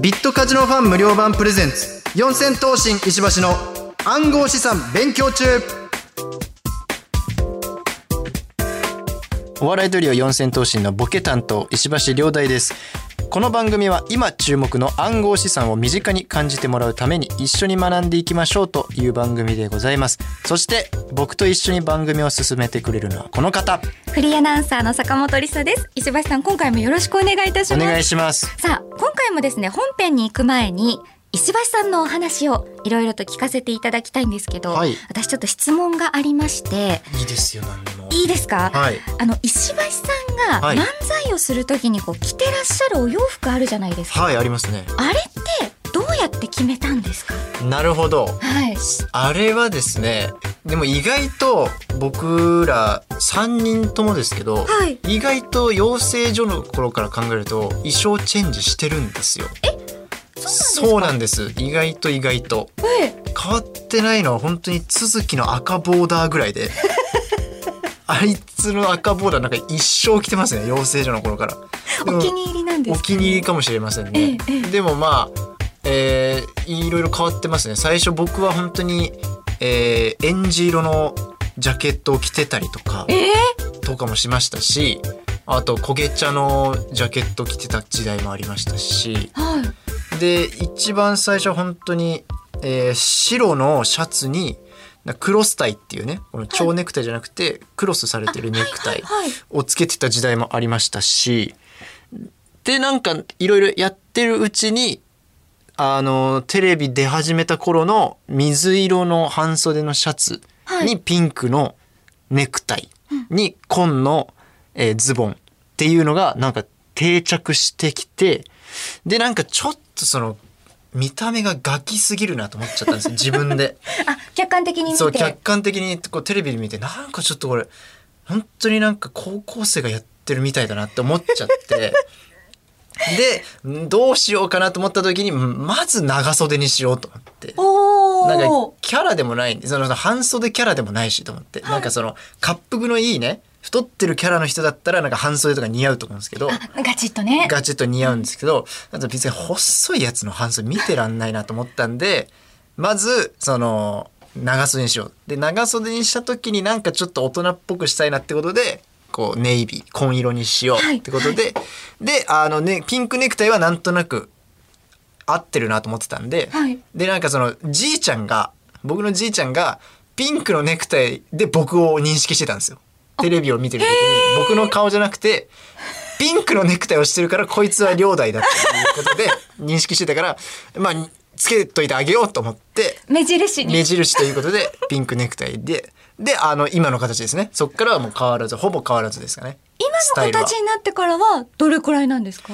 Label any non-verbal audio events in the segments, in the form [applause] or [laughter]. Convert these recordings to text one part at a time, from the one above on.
ビットカジノファン無料版プレゼンツ。四千頭身石橋の暗号資産勉強中。お笑いトリオ四千頭身のボケ担当石橋亮大です。この番組は今注目の暗号資産を身近に感じてもらうために一緒に学んでいきましょうという番組でございます。そして僕と一緒に番組を進めてくれるのはこの方。フリーアナウンサーの坂本理沙です。石橋さん今回もよろしくお願いいたします。お願いします。さあ今回もですね本編に行く前に石橋さんのお話をいろいろと聞かせていただきたいんですけど、はい。私ちょっと質問がありましていいですよ何でも。いいですか、はい。あの石橋さんがはい。漫才をするときにこう着てらっしゃるお洋服あるじゃないですか、はいありますね。あれってどうやって決めたんですか？なるほど。はい。あれはですねでも意外と僕ら3人ともですけど、はい。意外と養成所の頃から考えると衣装チェンジしてるんですよ。そうなんです意外と意外と。え。変わってないのは本当に続きの赤ボーダーぐらいであいつの赤ボーダーなんか一生着てますね養成所の頃から。お気に入りなんですか、お気に入りかもしれませんね。えええでもまあ、えーいろいろ変わってますね。最初僕は本当に、えー、エンジ色のジャケットを着てたりとか、えとかもしましたし、あと焦げ茶のジャケット着てた時代もありましたし、ー、はいで一番最初は本当に、えー白のシャツになクロスタイっていうねこの蝶ネクタイじゃなくてクロスされてるネクタイをつけてた時代もありましたしでなんかいろいろやってるうちにあのテレビ出始めた頃の水色の半袖のシャツにピンクのネクタイに紺の、えーズボンっていうのがなんか定着してきてでなんかちょっとその見た目がガキすぎるなと思っちゃったんですよ自分で。[laughs] あ客観的に見てそう客観的にこうテレビで見てなんかちょっとこれ本当になんか高校生がやってるみたいだなって思っちゃって [laughs] でどうしようかなと思った時にまず長袖にしようと思って。おおなんかキャラでもないその半袖キャラでもないしと思って、なんかその滑腹のいいね太ってるキャラの人だったらなんか半袖とか似合うと思うんですけどガチッとねガチッと似合うんですけど、あと別に細いやつの半袖見てらんないなと思ったんで、まず、その、長袖にしよう。で、長袖にした時になんかちょっと大人っぽくしたいなってことで、こう、ネイビー、紺色にしようってことで、で、あのね、ピンクネクタイはなんとなく合ってるなと思ってたんで、はいで、なんかその、じいちゃんが、僕のじいちゃんが、ピンクのネクタイで僕を認識してたんですよ。テレビを見てる時に、僕の顔じゃなくて、ピンクのネクタイをしてるからこいつは両代だっていうことで [laughs] 認識してたからまあつけといてあげようと思って目印に。目印ということでピンクネクタイでであの今の形ですね。そっからはもう変わらずほぼ変わらずですかね。今の形になってからはどれくらいなんですか？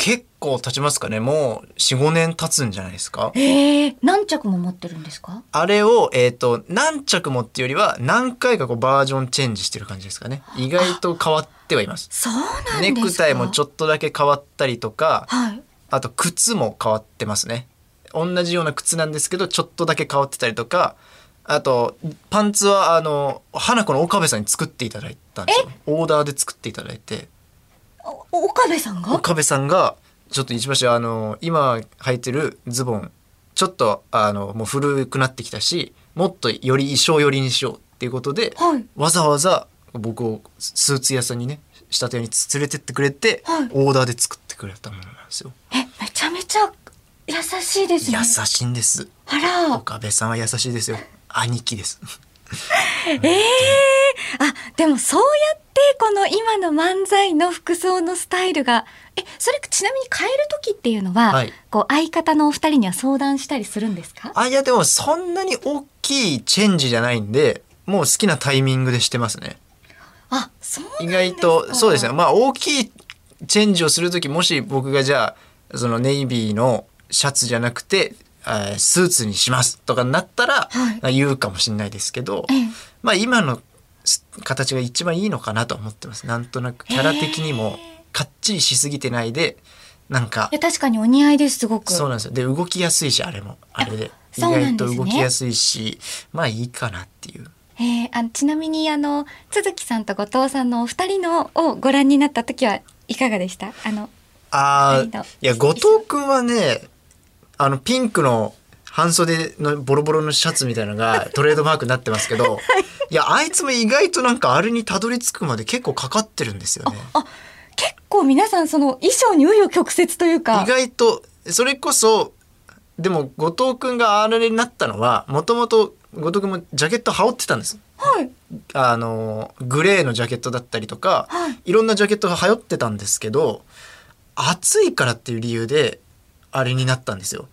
結構経ちますかね。もう45年経つんじゃないですか。ええ何着も持ってるんですか？あれを、えっと何着もっていうよりは何回かこうバージョンチェンジしてる感じですかね。意外と変わってはいます。そうなんですか。ネクタイもちょっっとだけ変わったりとか、はい。あと靴も変わってますね。同じような靴なんですけど、ちょっとだけ変わってたりとか、あと、パンツは、あの、花子の岡部さんに作っていただいたんですよ。オーダーで作っていただいて、お岡部さんが？岡部さんが、ちょっと一橋、あの、今履いてるズボン、ちょっと、あの、もう古くなってきたし、もっとより衣装寄りにしようっていうことで、はいわざわざ僕をスーツ屋さんにね、仕立て屋に連れてってくれて、はいオーダーで作ってくれたものなんですよ。えめちゃめちゃ優しいですね優しいんです。あら岡部さんは優しいですよ。兄貴です。[laughs] ええあでもそうやってこの今の漫才の服装のスタイルがえそれちなみに変える時っていうのは、はいこう相方のお二人には相談したりするんですか？あ、いやでもそんなに大きいチェンジじゃないんで、もう好きなタイミングでしてますね。あそうなん意ですか外と、そうですね。まあ大きいチェンジをするとき、もし僕がじゃあ、そのネイビーのシャツじゃなくて、あースーツにしますとかなったら、はい。言うかもしれないですけど、ええ。まあ今のす形が一番いいのかなと思ってます。なんとなくキャラ的にもかっちりしすぎてないで、なんかいや確かにお似合いですすごく。そうなんですよ。で動きやすいしあれも。あれで。意外と動きやすいし、まあいいかなっていう。えー、あちなみにあの都築さんと後藤さんのお二人のをご覧になった時はいかがでした？あのあいや後藤君はねあのピンクの半袖のボロボロのシャツみたいなのが [laughs] トレードマークになってますけど、い、やあいつも意外となんかあれにたどり着くまで結構かかってるんですよね。あ結構皆さんその衣装に紆余曲折というか意外とそれこそでも後藤君があれになったのはもともと後藤君もジャケット羽織ってたんです。はいあのグレーのジャケットだったりとか、はいいろんなジャケットが流行ってたんですけど暑いからっていう理由であれになったんですよ。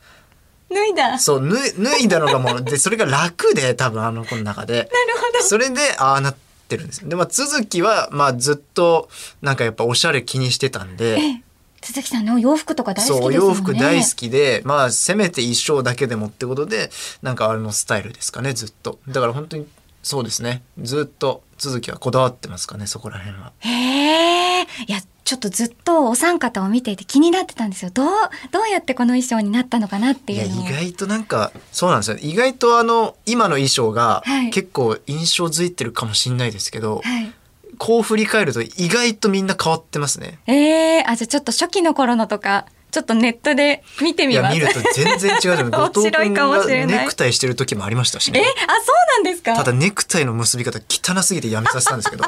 脱いだ。なるそう脱い脱いだのがもうでそれが楽で多分あの子の中で。ほど。それでああなってるんです。よ。でまあ都築はまあずっとなんかやっぱおしゃれ気にしてたんで。え鈴木さんの洋服とか大好きですそう洋服大好きでまあせめて衣装だけでもってことでなんかあれのスタイルですかねずっと。だから本当にそうですね。ずっと続きはこだわってますかねそこら辺は。へえ。いやちょっとずっとお三方を見ていて気になってたんですよ。どうどうやってこの衣装になったのかなっていう意外となんかそうなんですよ。意外とあの今の衣装がはい。結構印象づいてるかもしれないですけど、はい。こう振り返ると意外とみんな変わってますね。えー、あじゃあちょっと初期の頃のとかちょっとネットで見ていみます。や見ると全然違うじゃん後藤面白い君かもしれない。がネクタイしてる時もありましたしえねあそうなんですか？ただネクタイの結び方汚すぎてやめさせたんですけど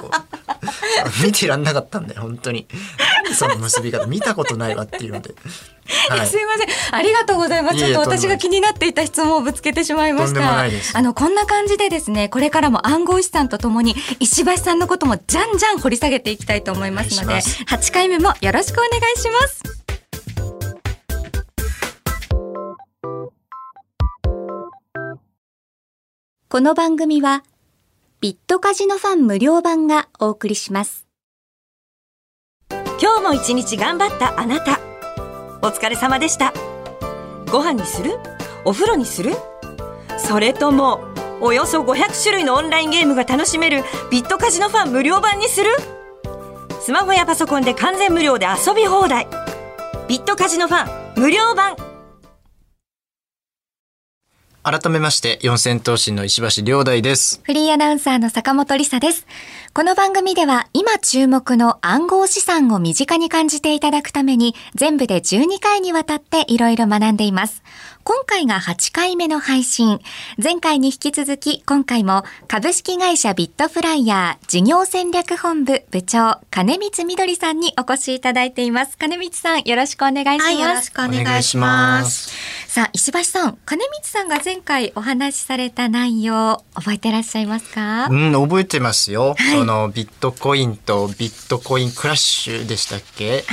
[laughs] 見てらんなかったんだよ本当に。その結び方見たことないわっていうので、[laughs] はい。すいません。ありがとうございます。ちょっと私が気になっていた質問をぶつけてしまいました。ないです。あのこんな感じでですねこれからも暗号資産とともに石橋さんのこともじゃんじゃん掘り下げていきたいと思いますのでお願いし8回目もよろしくお願いします。この番組はビットカジノファン無料版がお送りします。今日も一日頑張ったあなた。お疲れ様でした。ご飯にする？お風呂にする？それともおよそ500種類のオンラインゲームが楽しめるビットカジノファン無料版にする？スマホやパソコンで完全無料で遊び放題。ビットカジノファン無料版。改めまして四千頭身の石橋亮大ですフリーアナウンサーの坂本理沙です。この番組では今注目の暗号資産を身近に感じていただくために全部で12回にわたっていろいろ学んでいます。今回が8回目の配信。前回に引き続き今回も株式会社ビットフライヤー事業戦略本部部長金光みどりさんにお越しいただいています。金光さんよろしくお願いします。はい、よろしくお願いします。さあ、石橋さん、金光さんが前回お話しされた内容、覚えてらっしゃいますか？うん覚えてますよ、はいそのビットコインとビットコインクラッシュでしたっけ？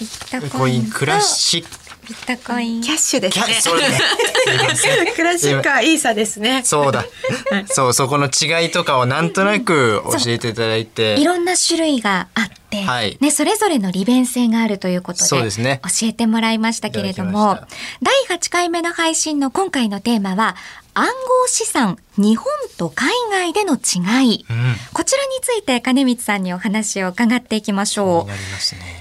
ビットココインとインクラッシュビットコイン。キャッシュですね。キャそれねクラシックはイーサですね。そうだ。そうそこの違いとかをなんとなく教えていただいて。いろんな種類があって、はい。ね、それぞれの利便性があるということでそうですね。教えてもらいましたけれどいも第8回目の配信の今回のテーマは暗号資産日本と海外での違い、うんこちらについて金光さんにお話を伺っていきましょうね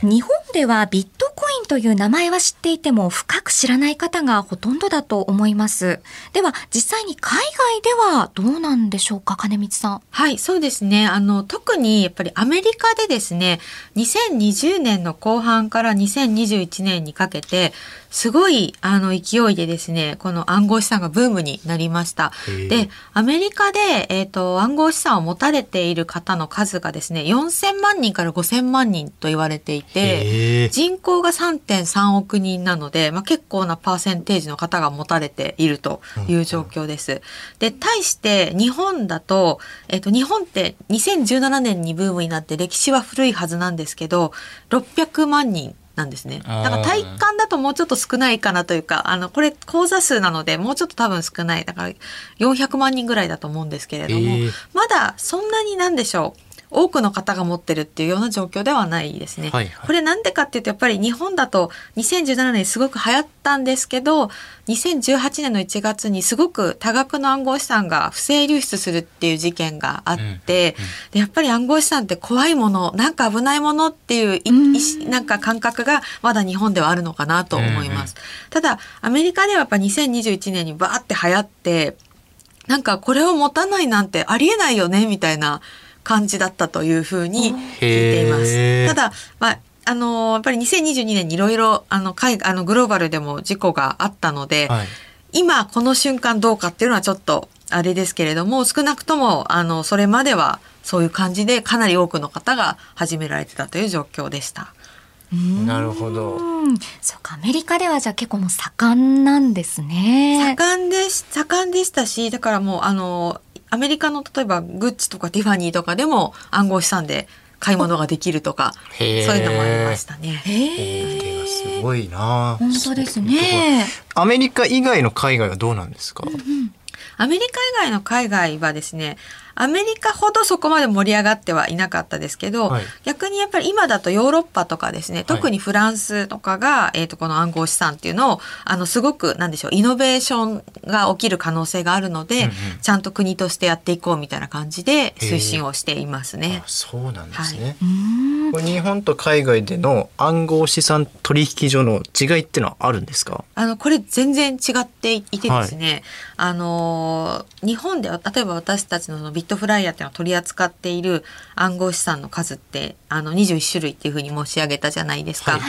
日本ではビットコインという名前は知っていても深く知らない方がほとんどだと思います。では実際に海外ではどうなんでしょうか金光さん。はい、そうですね。あの、特にやっぱりアメリカでですね、2020年の後半から2021年にかけて、すごいあの勢いでですね、この暗号資産がブームになりました。で、アメリカで、えっ、と、暗号資産を持たれている方の数がですね、4000万人から5000万人と言われていて、人口が3.3億人なので、まあ、結構なパーセンテージの方が持たれているという状況です。で、対して日本だと、えっと、日本って2017年にブームになって歴史は古いはずなんですけど、600万人なんですね。だから体感だともうちょっと少ないかなというか、あの、これ口座数なのでもうちょっと多分少ない。だから400万人ぐらいだと思うんですけれども、へーまだそんなになんでしょう。多くの方が持ってるっていうような状況ではないですね。はいはいこれなんでかっていうとやっぱり日本だと2017年すごく流行ったんですけど2018年の1月にすごく多額の暗号資産が不正流出するっていう事件があって、でやっぱり暗号資産って怖いものなんか危ないものっていういなんか感覚がまだ日本ではあるのかなと思います。ただアメリカではやっぱ2021年にバーって流行ってなんかこれを持たないなんてありえないよねみたいな感じだったというふうに聞いています。ただ、まあ、あのやっぱり2022年にいろいろあの海あのグローバルでも事故があったので、はい。今この瞬間どうかっていうのはちょっとあれですけれども少なくともあのそれまではそういう感じでかなり多くの方が始められてたという状況でした。なるほど。うん、そうか、アメリカではじゃあ結構もう盛んなんですね。盛んでし盛んでしたしだからもうあのアメリカの例えばグッチとかティファニーとかでも暗号資産で買い物ができるとかそういうのもありましたね。すごいな。本当ですね。アメリカ以外の海外はどうなんですか？アメリカ以外の海外はですねアメリカほどそこまで盛り上がってはいなかったですけど、はい逆にやっぱり今だとヨーロッパとかですね特にフランスとかが、えー、とこの暗号資産っていうのをあのすごくなんでしょうイノベーションが起きる可能性があるので、うんうんちゃんと国としてやっていこうみたいな感じで推進をしていますねあ。そうなんですね。うーん。これ日本と海外での暗号資産取引所の違いってのはあるんですか？あのこれ全然違っていてですね、あのー日本では例えば私たちのビットフライヤーっていうのを取り扱っている暗号資産の数ってあの21種類っていうふうに申し上げたじゃないですか。はい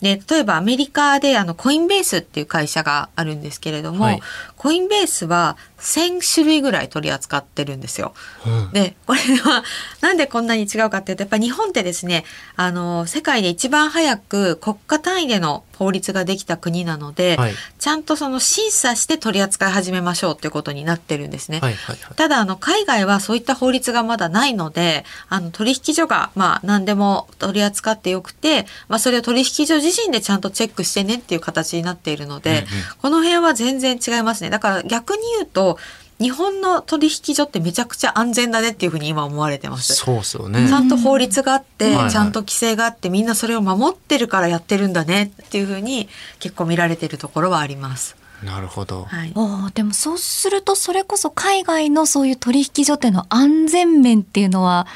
で例えばアメリカであのコインベースっていう会社があるんですけれども、はいコインベースは1,000種類ぐらい取り扱ってるんですよ。うんでこれはなんでこんなに違うかっていうとやっぱり日本ってですねあの世界で一番早く国家単位での法律ができた国なので、はいちゃんとその審査して取り扱い始めましょうっていうことになってるんですね。はいはいはい。ただあの海外はそういった法律がまだないのであの取引所がまあ何でも取り扱ってよくて、まあ、それを取引所自身でちゃんとチェックしてねっていう形になっているので、うんうんこの辺は全然違いますねだから逆に言うと日本の取引所ってめちゃくちゃ安全だねっていうふうに今思われてます。そうですよねち。ゃんと法律があって、ちゃんと規制があってみんなそれを守ってるからやってるんだねっていうふうに結構見られてるところはあります。なるほど。はい、ああ、でもそうするとそれこそ海外のそういう取引所っての安全面っていうのは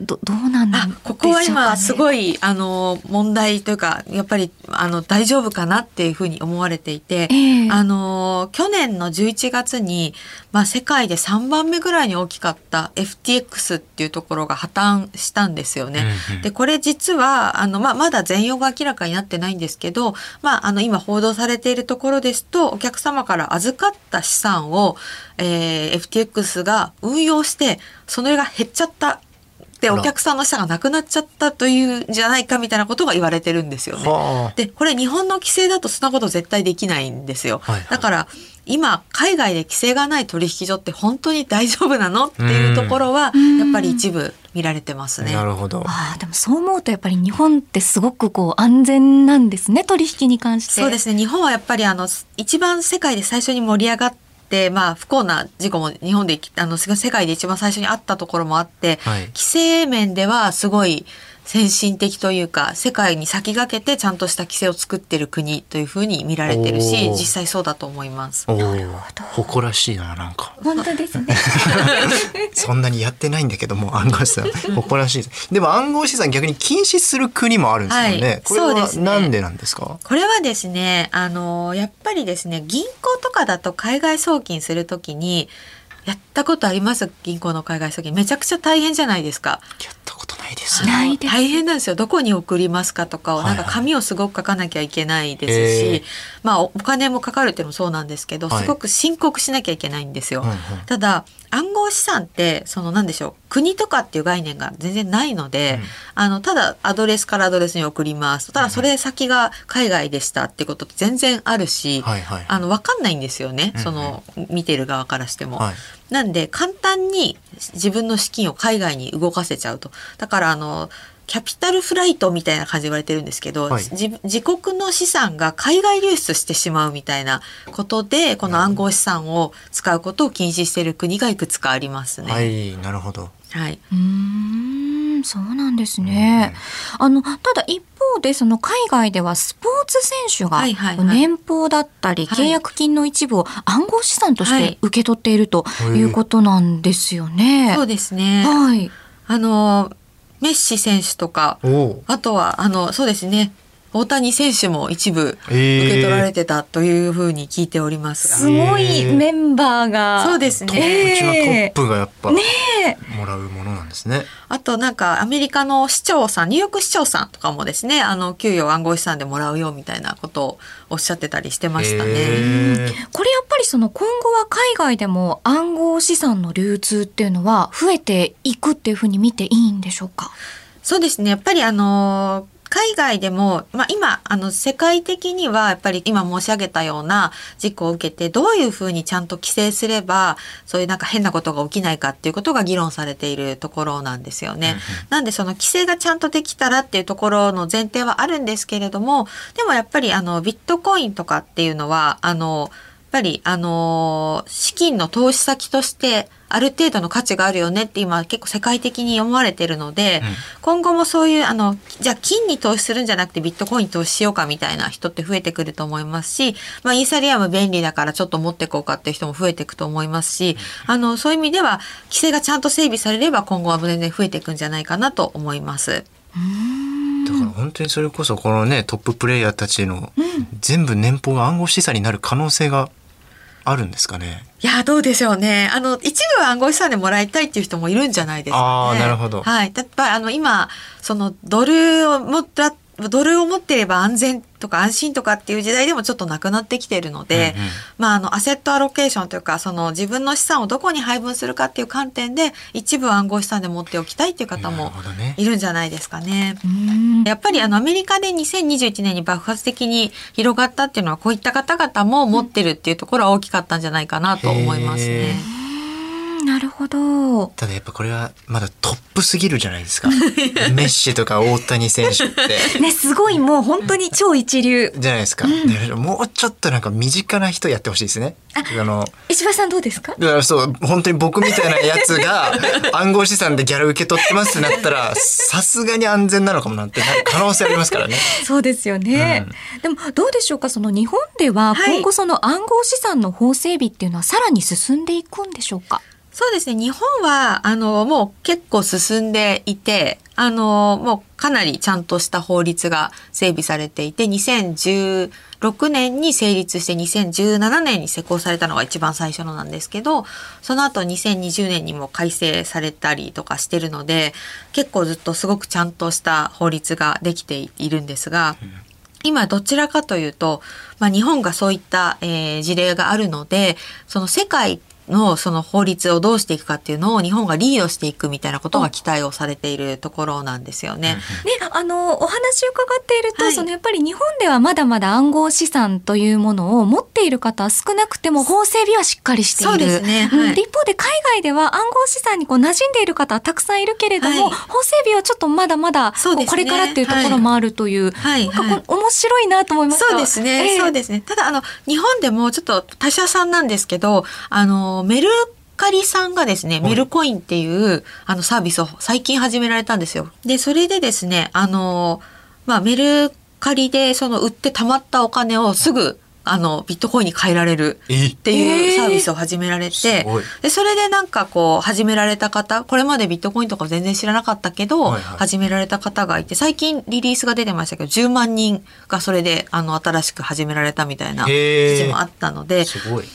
どどうなんでしょうか、ね、あここは今すごいあの問題というかやっぱりあの大丈夫かなっていうふうに思われていて、ええあの去年の11月に、まあ、世界で3番目ぐらいに大きかった FTX っていうところが破綻したんですよね。うんうんでこれ実はあの、まあ、まだ全容が明らかになってないんですけど、まあ、あの今報道されているところですとお客様から預かった資産を、えー FTX が運用してそれが減っちゃった。でお客さんの資産がなくなっちゃったというんじゃないかみたいなことが言われてるんですよね。はあ。でこれ日本の規制だとそんなこと絶対できないんですよ。はいはいだから今海外で規制がない取引所って本当に大丈夫なのっていうところはうんやっぱり一部見られてますね。なるほど。ああ、でもそう思うとやっぱり日本ってすごくこう安全なんですね、取引に関して。そうですね日本はやっぱりあの一番世界で最初に盛り上がって、まあ、不幸な事故も日本であの世界で一番最初にあったところもあって、はい。規制面ではすごい先進的というか世界に先駆けてちゃんとした規制を作ってる国というふうに見られてるし実際そうだと思います。おお、誇らしいな、なんか。本当ですね。[laughs] そんなにやってないんだけども、暗号資産、[laughs] 誇らしいです。でも暗号資産逆に禁止する国もあるんですよね。はいこれはそうですねなんでなんですか？これはですね、あの、やっぱりですね、銀行とかだと海外送金するときに、やったことあります？銀行の海外送金。めちゃくちゃ大変じゃないですか。ないです。ないです大変なんですよ。どこに送りますかとかを、はいはないんか紙をすごく書かなきゃいけないですし、えーまあおお金もかかるっていうのもそうなんですけど、はいすごく申告しなきゃいけないんですよ。うんうんただ、暗号資産って、そのなんでしょう、国とかっていう概念が全然ないので、うんあの、ただアドレスからアドレスに送ります。ただそれ先が海外でしたってことって全然あるし、はいはい。あの、わかんないんですよね。うんうんその、見てる側からしても。はい。なんで、簡単に自分の資金を海外に動かせちゃうと。だから、あの、キャピタルフライトみたいな感じで言われてるんですけど、はい自自国の資産が海外流出してしまうみたいなことで、この暗号資産を使うことを禁止している国がいくつかありますね。ははい。い、なるほど。うーん、そうなんですね。あの、ただ一方で、その海外ではスポーツ選手がはいはいはい年俸だったりはい契約金の一部を暗号資産としはいて受け取っているということなんですよね。そうですね。はい。あの、メッシ選手とか。あとは、あの、そうですね。大谷選手も一部受け取られてたというふうに聞いておりますが、すごいメンバーが。そうですうね。ちのトップがやっぱねもらうものなんですね。あとなんかアメリカの市長さん、ニューヨーク市長さんとかもですね、あの給与暗号資産でもらうよみたいなことをおっしゃってたりしてましたね。へーこれやっぱりその今後は海外でも暗号資産の流通っていうのは増えていくっていうふうに見ていいんでしょうか？そうですね。やっぱりあの海外でも、まあ、今あの世界的にはやっぱり今申し上げたような事故を受けてどういうふうにちゃんと規制すればそういうなんか変なことが起きないかっていうことが議論されているところなんですよね。なんでその規制がちゃんとできたらっていうところの前提はあるんですけれどもでもやっぱりあのビットコインとかっていうのはあのぱりあの資金の投資先としてある程度の価値があるよねって今結構世界的に思われてるので、うん。今後もそういうあのじゃあ金に投資するんじゃなくてビットコインに投資しようかみたいな人って増えてくると思いますし、まあ、イーサリアム便利だからちょっと持っていこうかっていう人も増えていくと思いますし、あのそういう意味では規制がちゃんと整備されれば今後は全然増えていくんじゃないかなと思います。だから本当にそれこそこのねトッププレイヤーたちの全部年俸が暗号資産になる可能性があるんですかね？いやどうでしょうね。あの一部は暗号資産でもらいたいっていう人もいるんじゃないですかね。あーなるほどはい。やっぱりあの今そのドルを持ったドルを持っていれば安全とか安心とかっていう時代でもちょっとなくなってきているので、うんうんまああのアセットアロケーションというかその自分の資産をどこに配分するかっていう観点で一部暗号資産で持っておきたいっていう方も。いるんじゃないですかね。うんやっぱりあのアメリカで2021年に爆発的に広がったっていうのはこういった方々も持ってるっていうところは大きかったんじゃないかなと思いますへね。なるほど。ただやっぱこれはまだトップすぎるじゃないですか。[laughs] メッシとか大谷選手って。ね、すごいもう本当に超一流。じゃないですか。でもうちょっとなんか身近な人やってほしいですね。あの石橋さんどうですか？だからそう本当に僕みたいなやつが暗号資産でギャラ受け取ってますってなったらさすがに安全なのかもなんて可能性ありますからね。そうですよね、でもどうでしょうか？その日本でははい今後その暗号資産の法整備っていうのはさらに進んでいくんでしょうか、そうですね。日本は、あの、もう結構進んでいて、あの、もうかなりちゃんとした法律が整備されていて、2016年に成立して2017年に施行されたのが一番最初のなんですけど、その後2020年にも改正されたりとかしてるので、結構ずっとすごくちゃんとした法律ができているんですが、今どちらかというと、まあ、日本がそういった、えー事例があるのでその世界のその法律をどうしていくかっていうのを日本がリードしていくみたいなことが期待をされているところなんですよね。ね、あのお話を伺っていると、はい。そのやっぱり日本ではまだまだ暗号資産というものを持っている方は少なくても法整備はしっかりしている。そうですね。うん。はい。で一方で海外では暗号資産にこう馴染んでいる方はたくさんいるけれども、はい。法整備はちょっとまだまだそうですね。これからっていうところもあるという、はい。なんかはいこう面白いなと思いました。そうですね、ええそうですね。ただあの日本でもちょっと他社さんなんですけど、あのメルカリさんがですね、いメルコインっていうあのサービスを最近始められたんですよ。で、それでですね、あのまあメルカリでその売って貯まったお金をすぐあのビットコインに変えられるえ。っていうサービスを始められて、でそれでなんかこう始められた方これまでビットコインとか全然知らなかったけど、はいはい。始められた方がいて最近リリースが出てましたけど10万人がそれであの新しく始められたみたいな記事もあったので。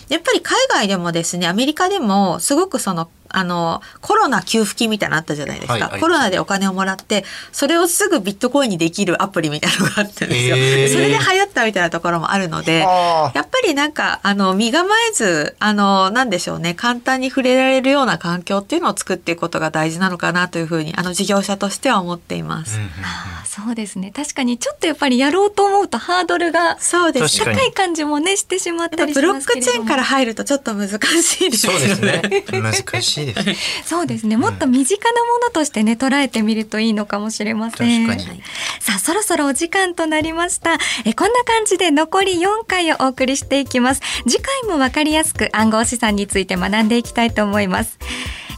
やっぱり海外でもですねアメリカでもすごくそのあのコロナ給付金みたいなのあったじゃないですか、はいありますコロナでお金をもらってそれをすぐビットコインにできるアプリみたいなのがあったんですよ。へー。でそれで流行ったみたいなところもあるのでやっぱりなんかあの身構えずあのなんでしょうね簡単に触れられるような環境っていうのを作っていくことが大事なのかなというふうにあの事業者としては思っています。うんうんうん。あーそうですね。確かにちょっとやっぱりやろうと思うとハードルがそうです高い感じもねしてしまったりしますけれども。クチェーンから入るとちょっと難しいですよそうですね。難しいです。[laughs] そうですね。もっと身近なものとしてね捉えてみるといいのかもしれません。確かに。さあそろそろお時間となりました。えこんな感じで残り4回をお送りしていきます。次回もわかりやすく暗号資産について学んでいきたいと思います。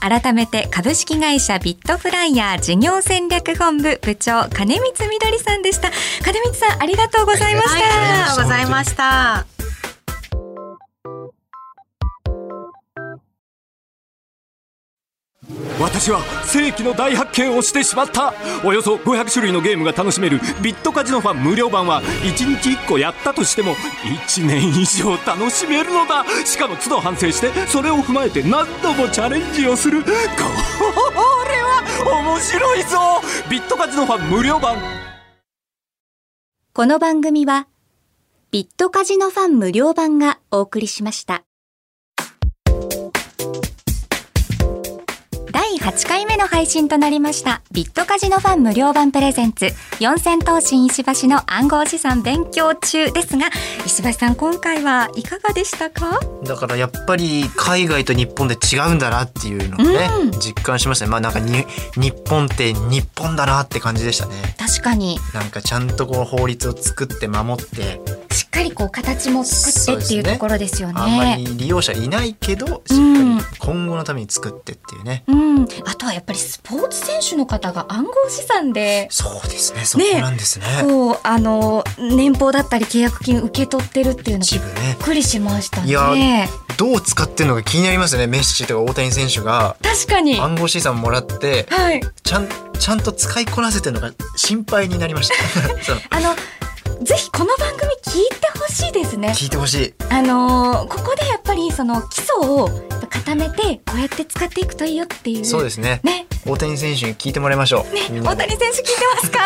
改めて株式会社ビットフライヤー事業戦略本部部長金光みどりさんでした。金光さんありがとうございました、はい、ありがとうございました。私は世紀の大発見をしてしまった。およそ500種類のゲームが楽しめるビットカジノファン無料版は1日1個やったとしても1年以上楽しめるのだ。しかも都度反省してそれを踏まえて何度もチャレンジをする。これは面白いぞ。ビットカジノファン無料版。この番組は、ビットカジノファン無料版がお送りしました。8回目の配信となりました。ビットカジノファン無料版プレゼンツ。四千頭身石橋の暗号資産勉強中ですが石橋さん今回はいかがでしたか？だからやっぱり海外と日本で違うんだなっていうのをね、うん。実感しましたね。まあなんかに日本って日本だなって感じでしたね。確かに。なんかちゃんとこう法律を作って守ってしっかりこう形も作ってっていうところですよね。あんまり利用者いないけどしっかり今後のために作ってっていうね、うん、あとはやっぱりスポーツ選手の方が暗号資産でそうですねそこなんですね。こうあの年俸だったり契約金受け取ってるっていうのびっくりしましたね。どう使ってるのか気になりますよね。メッシとか大谷選手が。確かに。暗号資産もらってはい。ちゃんちゃんと使いこなせてるのか心配になりました。[laughs] あのぜひこの番組聞いてほしいですね。聞いてほしい。あのーここでやっぱりその基礎を固めてこうやって使っていくといいよっていう。そうですね。ね。大谷選手に聞いてもらいましょう、みんなで。大谷選手聞いてますか？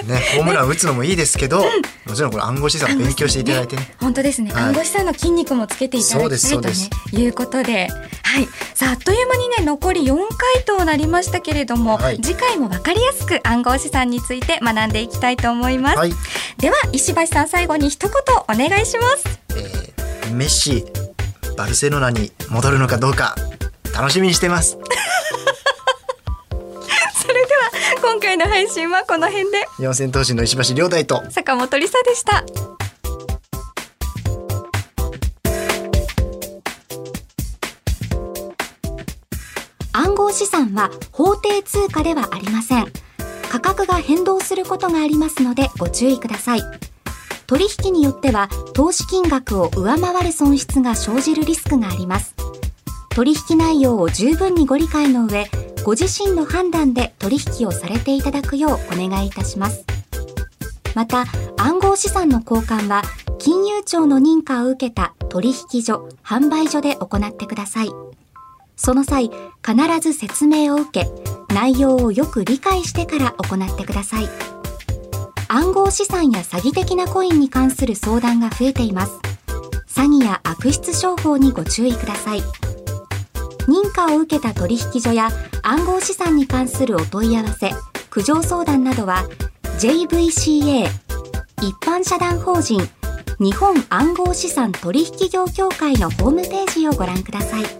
[laughs] ね、ホームラン打つのもいいですけど、もちろんこれ暗号資産勉強していただいてね。本当ですね、はい。暗号資産の筋肉もつけていただきたいとそうでねす。いうことで。はい。さああっという間にね残り4回となりましたけれども、はい。次回も分かりやすく暗号資産について学んでいきたいと思います、はい、では石橋さん最後に一言お願いします。えーメッシ、バルセロナに戻るのかどうか楽しみにしてます。[laughs] それでは今回の配信はこの辺で。四千頭身の石橋亮太と。坂本理沙でした。暗号資産は法定通貨ではありません価格が変動することがありますのでご注意ください。取引によっては投資金額を上回る損失が生じるリスクがあります。取引内容を十分にご理解の上ご自身の判断で取引をされていただくようお願いいたします。また暗号資産の交換は金融庁の認可を受けた取引所販売所で行ってください。その際必ず説明を受け内容をよく理解してから行ってください。暗号資産や詐欺的なコインに関する相談が増えています。詐欺や悪質商法にご注意ください。認可を受けた取引所や暗号資産に関するお問い合わせ苦情相談などは JVCA 一般社団法人日本暗号資産取引業協会のホームページをご覧ください。